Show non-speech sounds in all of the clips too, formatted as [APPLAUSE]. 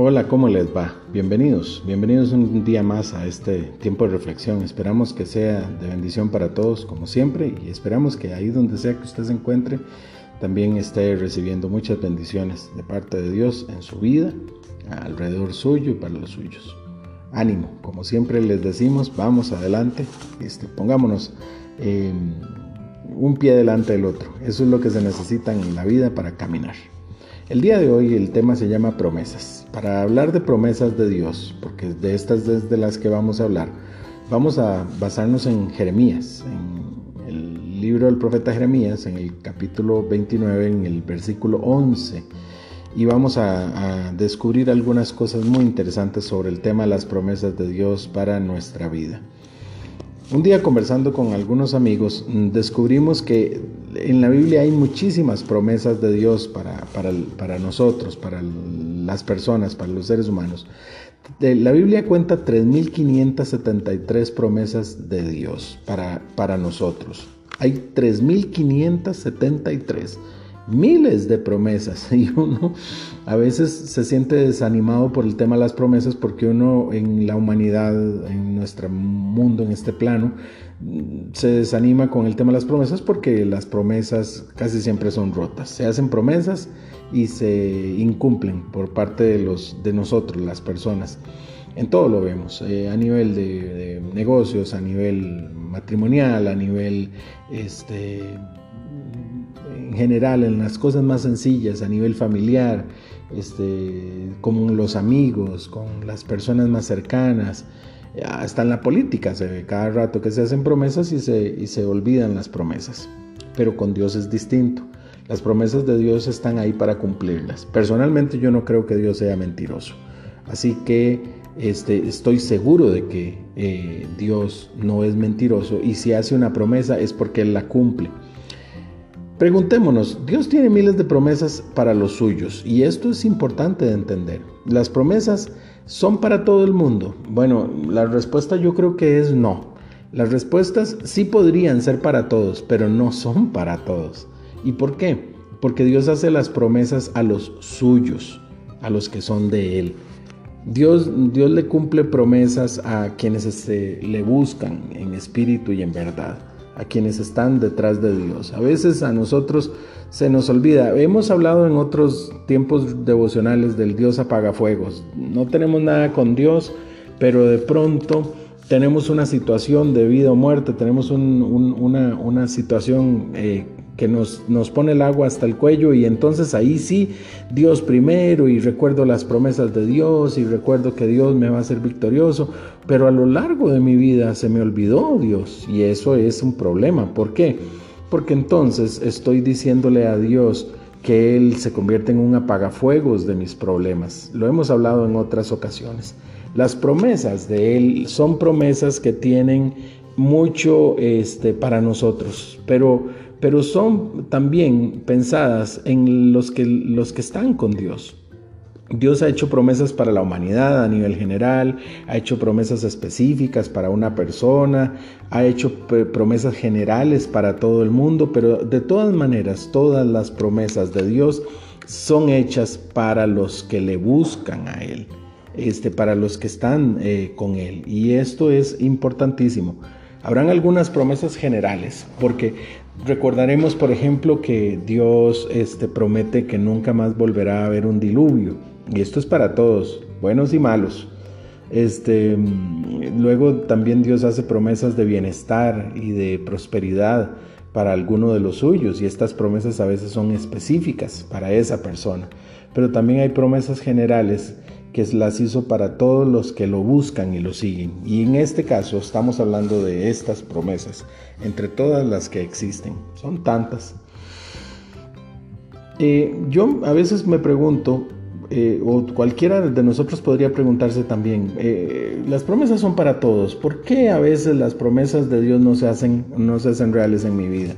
Hola, ¿cómo les va? Bienvenidos, bienvenidos un día más a este tiempo de reflexión. Esperamos que sea de bendición para todos, como siempre, y esperamos que ahí donde sea que usted se encuentre, también esté recibiendo muchas bendiciones de parte de Dios en su vida, alrededor suyo y para los suyos. Ánimo, como siempre les decimos, vamos adelante, este, pongámonos eh, un pie delante del otro. Eso es lo que se necesita en la vida para caminar. El día de hoy el tema se llama promesas. Para hablar de promesas de Dios, porque de estas es de las que vamos a hablar, vamos a basarnos en Jeremías, en el libro del profeta Jeremías, en el capítulo 29, en el versículo 11. Y vamos a, descubrir algunas cosas muy interesantes sobre el tema de las promesas de Dios para nuestra vida. Un día conversando con algunos amigos, mm, descubrimos que en la Biblia hay muchísimas promesas de Dios para, para, nosotros, para las personas, para los seres humanos. La Biblia cuenta 3.573 promesas de Dios para, para nosotros. Hay 3.573 miles de promesas [LAUGHS] y uno a veces se siente desanimado por el tema de las promesas porque uno en la humanidad, en nuestro mundo, en este plano, se desanima con el tema de las promesas porque las promesas casi siempre son rotas. Se hacen promesas y se incumplen por parte de, los, de nosotros, las personas. En todo lo vemos, eh, a nivel de, de, negocios, a nivel matrimonial, a nivel este, en general, en las cosas más sencillas, a nivel familiar, este, con los amigos, con las personas más cercanas, hasta en la política se ve cada rato que se hacen promesas y se, y se olvidan las promesas. Pero con Dios es distinto. Las promesas de Dios están ahí para cumplirlas. Personalmente yo no creo que Dios sea mentiroso. Así que este, estoy seguro de que eh, Dios no es mentiroso y si hace una promesa es porque Él la cumple. Preguntémonos, Dios tiene miles de promesas para los suyos y esto es importante de entender. Las promesas son para todo el mundo. Bueno, la respuesta yo creo que es no. Las respuestas sí podrían ser para todos, pero no son para todos. ¿Y por qué? Porque Dios hace las promesas a los suyos, a los que son de Él. Dios, Dios le cumple promesas a quienes este, le buscan en espíritu y en verdad a quienes están detrás de Dios. A veces a nosotros se nos olvida. Hemos hablado en otros tiempos devocionales del Dios apagafuegos. No tenemos nada con Dios, pero de pronto tenemos una situación de vida o muerte, tenemos una, una, situación eh, que nos, nos pone el agua hasta el cuello y entonces ahí sí, Dios primero y recuerdo las promesas de Dios y recuerdo que Dios me va a ser victorioso, pero a lo largo de mi vida se me olvidó Dios y eso es un problema. ¿Por qué? Porque entonces estoy diciéndole a Dios que Él se convierte en un apagafuegos de mis problemas. Lo hemos hablado en otras ocasiones. Las promesas de Él son promesas que tienen mucho este, para nosotros, pero pero son también pensadas en los que, los que están con Dios. Dios ha hecho promesas para la humanidad a nivel general, ha hecho promesas específicas para una persona, ha hecho promesas generales para todo el mundo, pero de todas maneras todas las promesas de Dios son hechas para los que le buscan a Él, este, para los que están eh, con Él. Y esto es importantísimo. Habrán algunas promesas generales, porque recordaremos, por ejemplo, que Dios este, promete que nunca más volverá a haber un diluvio. Y esto es para todos, buenos y malos. Este, luego también Dios hace promesas de bienestar y de prosperidad para alguno de los suyos y estas promesas a veces son específicas para esa persona. Pero también hay promesas generales que las hizo para todos los que lo buscan y lo siguen. Y en este caso estamos hablando de estas promesas, entre todas las que existen. Son tantas. Eh, yo a veces me pregunto, eh, o cualquiera de nosotros podría preguntarse también, eh, las promesas son para todos, ¿por qué a veces las promesas de Dios no se hacen, no se hacen reales en mi vida?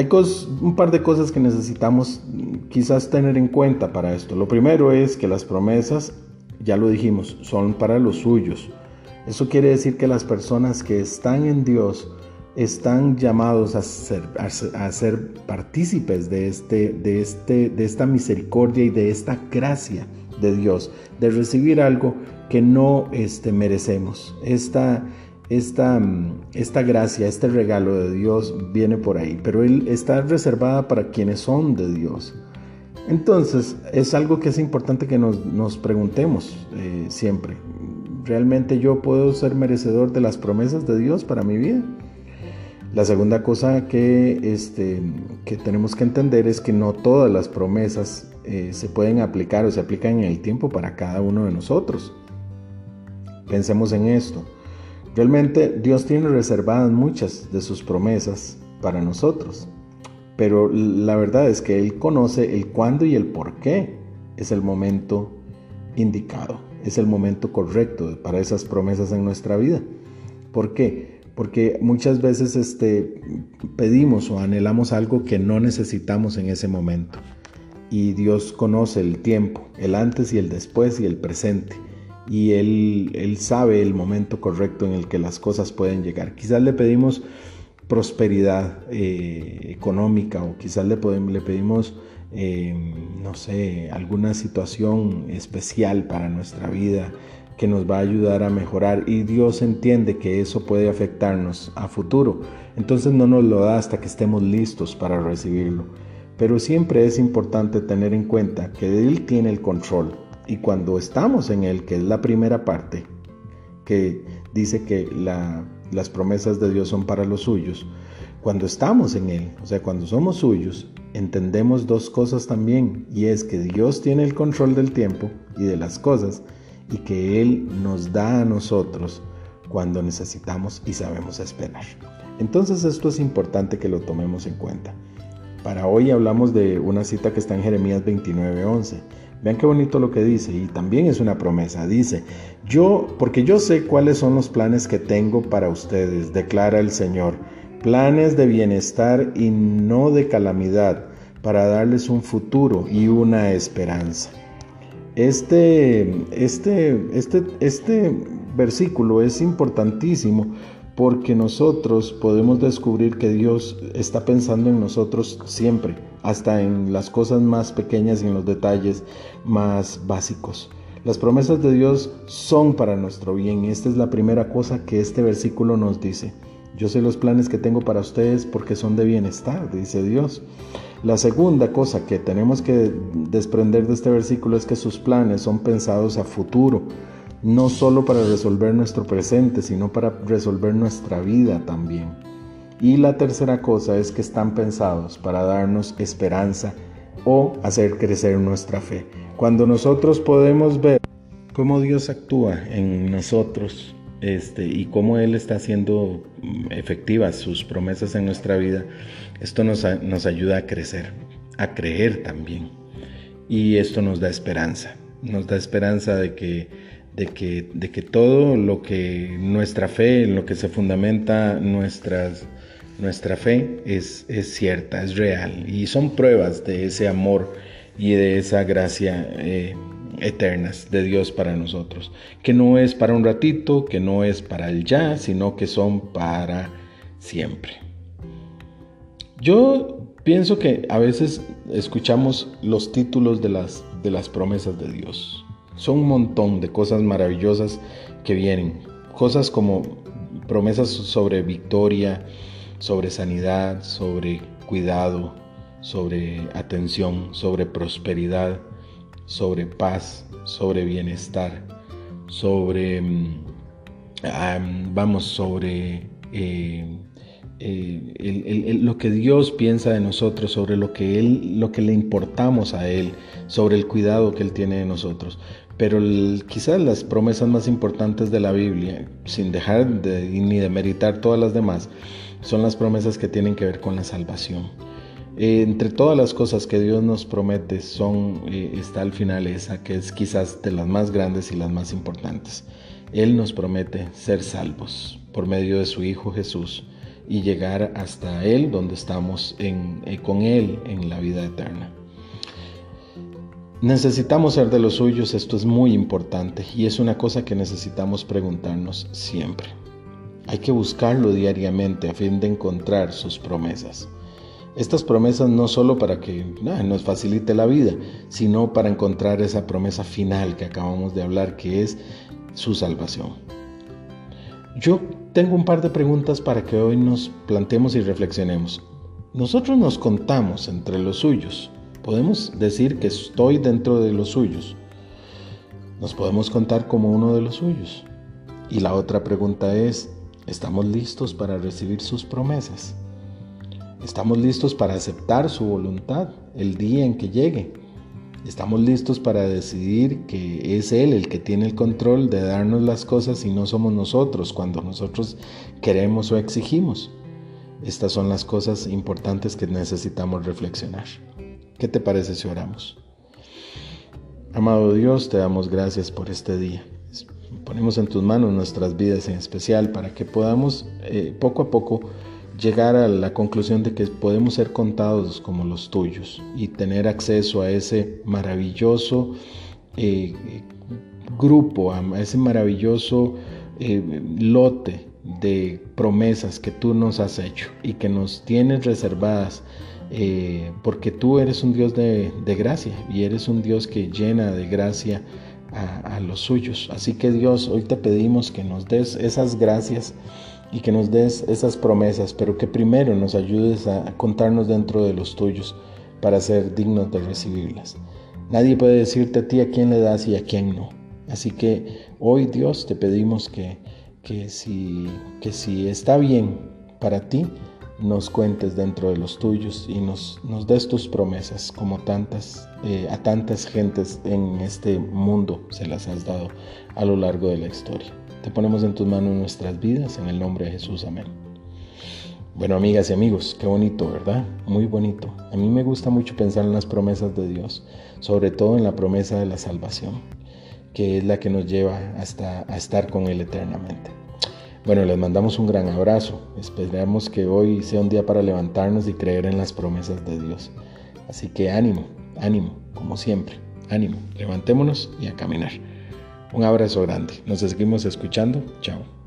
Hay un par de cosas que necesitamos quizás tener en cuenta para esto. Lo primero es que las promesas, ya lo dijimos, son para los suyos. Eso quiere decir que las personas que están en Dios están llamados a ser, a ser partícipes de, este, de, este, de esta misericordia y de esta gracia de Dios, de recibir algo que no este, merecemos. Esta, esta, esta gracia, este regalo de Dios viene por ahí, pero Él está reservada para quienes son de Dios. Entonces, es algo que es importante que nos, preguntemos eh, siempre. ¿Realmente yo puedo ser merecedor de las promesas de Dios para mi vida? La segunda cosa que, este, que tenemos que entender es que no todas las promesas eh, se pueden aplicar o se aplican en el tiempo para cada uno de nosotros. Pensemos en esto. Realmente Dios tiene reservadas muchas de sus promesas para nosotros, pero la verdad es que Él conoce el cuándo y el por qué es el momento indicado, es el momento correcto para esas promesas en nuestra vida. ¿Por qué? porque muchas veces este, pedimos o anhelamos algo que no necesitamos en ese momento. Y Dios conoce el tiempo, el antes y el después y el presente. Y Él, sabe el momento correcto en el que las cosas pueden llegar. Quizás le pedimos prosperidad eh, económica o quizás le, pedimos, eh, no sé, alguna situación especial para nuestra vida, que nos va a ayudar a mejorar y Dios entiende que eso puede afectarnos a futuro. Entonces no nos lo da hasta que estemos listos para recibirlo. Pero siempre es importante tener en cuenta que Él tiene el control y cuando estamos en Él, que es la primera parte, que dice que las promesas de Dios son para los suyos, cuando estamos en Él, o sea, cuando somos suyos, entendemos dos cosas también, y es que Dios tiene el control del tiempo y de las cosas, y que Él nos da a nosotros cuando necesitamos y sabemos esperar. Entonces esto es importante que lo tomemos en cuenta. Para hoy hablamos de una cita que está en Jeremías 29:11. Vean qué bonito lo que dice y también es una promesa. Dice, yo, porque yo sé cuáles son los planes que tengo para ustedes, declara el Señor, planes de bienestar y no de calamidad, para darles un futuro y una esperanza. Este, este, este, este versículo es importantísimo porque nosotros podemos descubrir que Dios está pensando en nosotros siempre, hasta en las cosas más pequeñas y en los detalles más básicos. Las promesas de Dios son para nuestro bien. Esta es la primera cosa que este versículo nos dice. Yo sé los planes que tengo para ustedes porque son de bienestar, dice Dios. La segunda cosa que tenemos que desprender de este versículo es que sus planes son pensados a futuro, no solo para resolver nuestro presente, sino para resolver nuestra vida también. Y la tercera cosa es que están pensados para darnos esperanza o hacer crecer nuestra fe. Cuando nosotros podemos ver cómo Dios actúa en nosotros este, y cómo Él está haciendo efectivas sus promesas en nuestra vida, esto nos, nos ayuda a crecer, a creer también. Y esto nos da esperanza, nos da esperanza de que, de que, de que todo lo que nuestra fe, en lo que se fundamenta nuestras, nuestra fe es, es cierta, es real. Y son pruebas de ese amor y de esa gracia eh, eternas de Dios para nosotros, que no es para un ratito, que no es para el ya, sino que son para siempre. Yo pienso que a veces escuchamos los títulos de las, de las promesas de Dios. Son un montón de cosas maravillosas que vienen. Cosas como promesas sobre victoria, sobre sanidad, sobre cuidado, sobre atención, sobre prosperidad, sobre paz, sobre bienestar, sobre, mm, vamos, sobre eh, eh, lo que Dios piensa de nosotros, sobre lo que, él, lo que le importamos a Él, sobre el cuidado que Él tiene de nosotros. Pero quizás las promesas más importantes de la Biblia, sin dejar de, ni de meditar todas las demás, son las promesas que tienen que ver con la salvación. Eh, entre todas las cosas que Dios nos promete, eh, está al final esa, que es quizás de las más grandes y las más importantes. Él nos promete ser salvos por medio de su Hijo Jesús y llegar hasta Él donde estamos eh, con Él en la vida eterna. Necesitamos ser de los suyos, esto es muy importante y es una cosa que necesitamos preguntarnos siempre. Hay que buscarlo diariamente a fin de encontrar sus promesas. Estas promesas no solo para que nos facilite la vida, sino para encontrar esa promesa final que acabamos de hablar, que es su salvación. Yo tengo un par de preguntas para que hoy nos planteemos y reflexionemos. Nosotros nos contamos entre los suyos. Podemos decir que estoy dentro de los suyos. Nos podemos contar como uno de los suyos. Y la otra pregunta es, ¿estamos listos para recibir sus promesas? ¿Estamos listos para aceptar su voluntad el día en que llegue? Estamos listos para decidir que es Él el que tiene el control de darnos las cosas y no somos nosotros cuando nosotros queremos o exigimos. Estas son las cosas importantes que necesitamos reflexionar. ¿Qué te parece si oramos? Amado Dios, te damos gracias por este día. Ponemos en tus manos nuestras vidas en especial para que podamos eh, poco a poco llegar a la conclusión de que podemos ser contados como los tuyos y tener acceso a ese maravilloso eh, grupo, a ese maravilloso eh, lote de promesas que tú nos has hecho y que nos tienes reservadas. Eh, porque tú eres un Dios de, gracia y eres un Dios que llena de gracia a, a los suyos. Así que Dios, hoy te pedimos que nos des esas gracias y que nos des esas promesas, pero que primero nos ayudes a contarnos dentro de los tuyos para ser dignos de recibirlas. Nadie puede decirte a ti a quién le das y a quién no. Así que hoy Dios te pedimos que, que, si, que si está bien para ti, nos cuentes dentro de los tuyos y nos, nos des tus promesas como tantas, eh, a tantas gentes en este mundo se las has dado a lo largo de la historia. Te ponemos en tus manos nuestras vidas, en el nombre de Jesús, amén. Bueno, amigas y amigos, qué bonito, ¿verdad? Muy bonito. A mí me gusta mucho pensar en las promesas de Dios, sobre todo en la promesa de la salvación, que es la que nos lleva hasta a estar con Él eternamente. Bueno, les mandamos un gran abrazo. Esperamos que hoy sea un día para levantarnos y creer en las promesas de Dios. Así que ánimo, ánimo, como siempre, ánimo. Levantémonos y a caminar. Un abrazo grande. Nos seguimos escuchando. Chao.